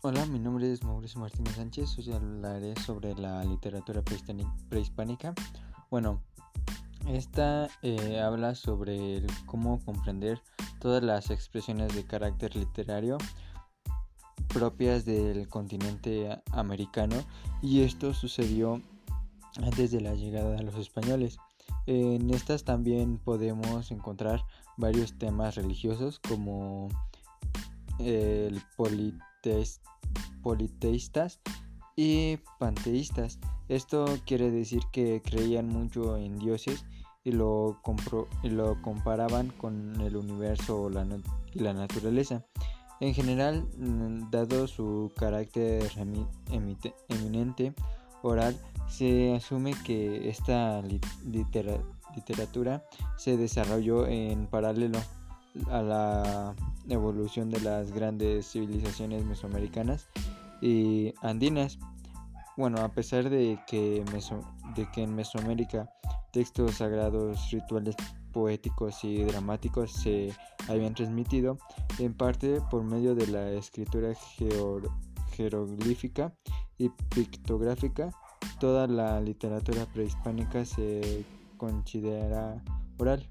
Hola, mi nombre es Mauricio Martínez Sánchez. Hoy hablaré sobre la literatura prehispánica. Bueno, esta eh, habla sobre cómo comprender todas las expresiones de carácter literario propias del continente americano y esto sucedió antes de la llegada de los españoles. En estas también podemos encontrar varios temas religiosos como el politeístas y panteístas. Esto quiere decir que creían mucho en dioses y lo, y lo comparaban con el universo y la naturaleza. En general, mm, dado su carácter eminente oral, se asume que esta literatura se desarrolló en paralelo a la evolución de las grandes civilizaciones mesoamericanas y andinas. Bueno, a pesar de que, en Mesoamérica textos sagrados, rituales poéticos y dramáticos se habían transmitido, en parte por medio de la escritura jeroglífica y pictográfica, toda la literatura prehispánica se considera oral.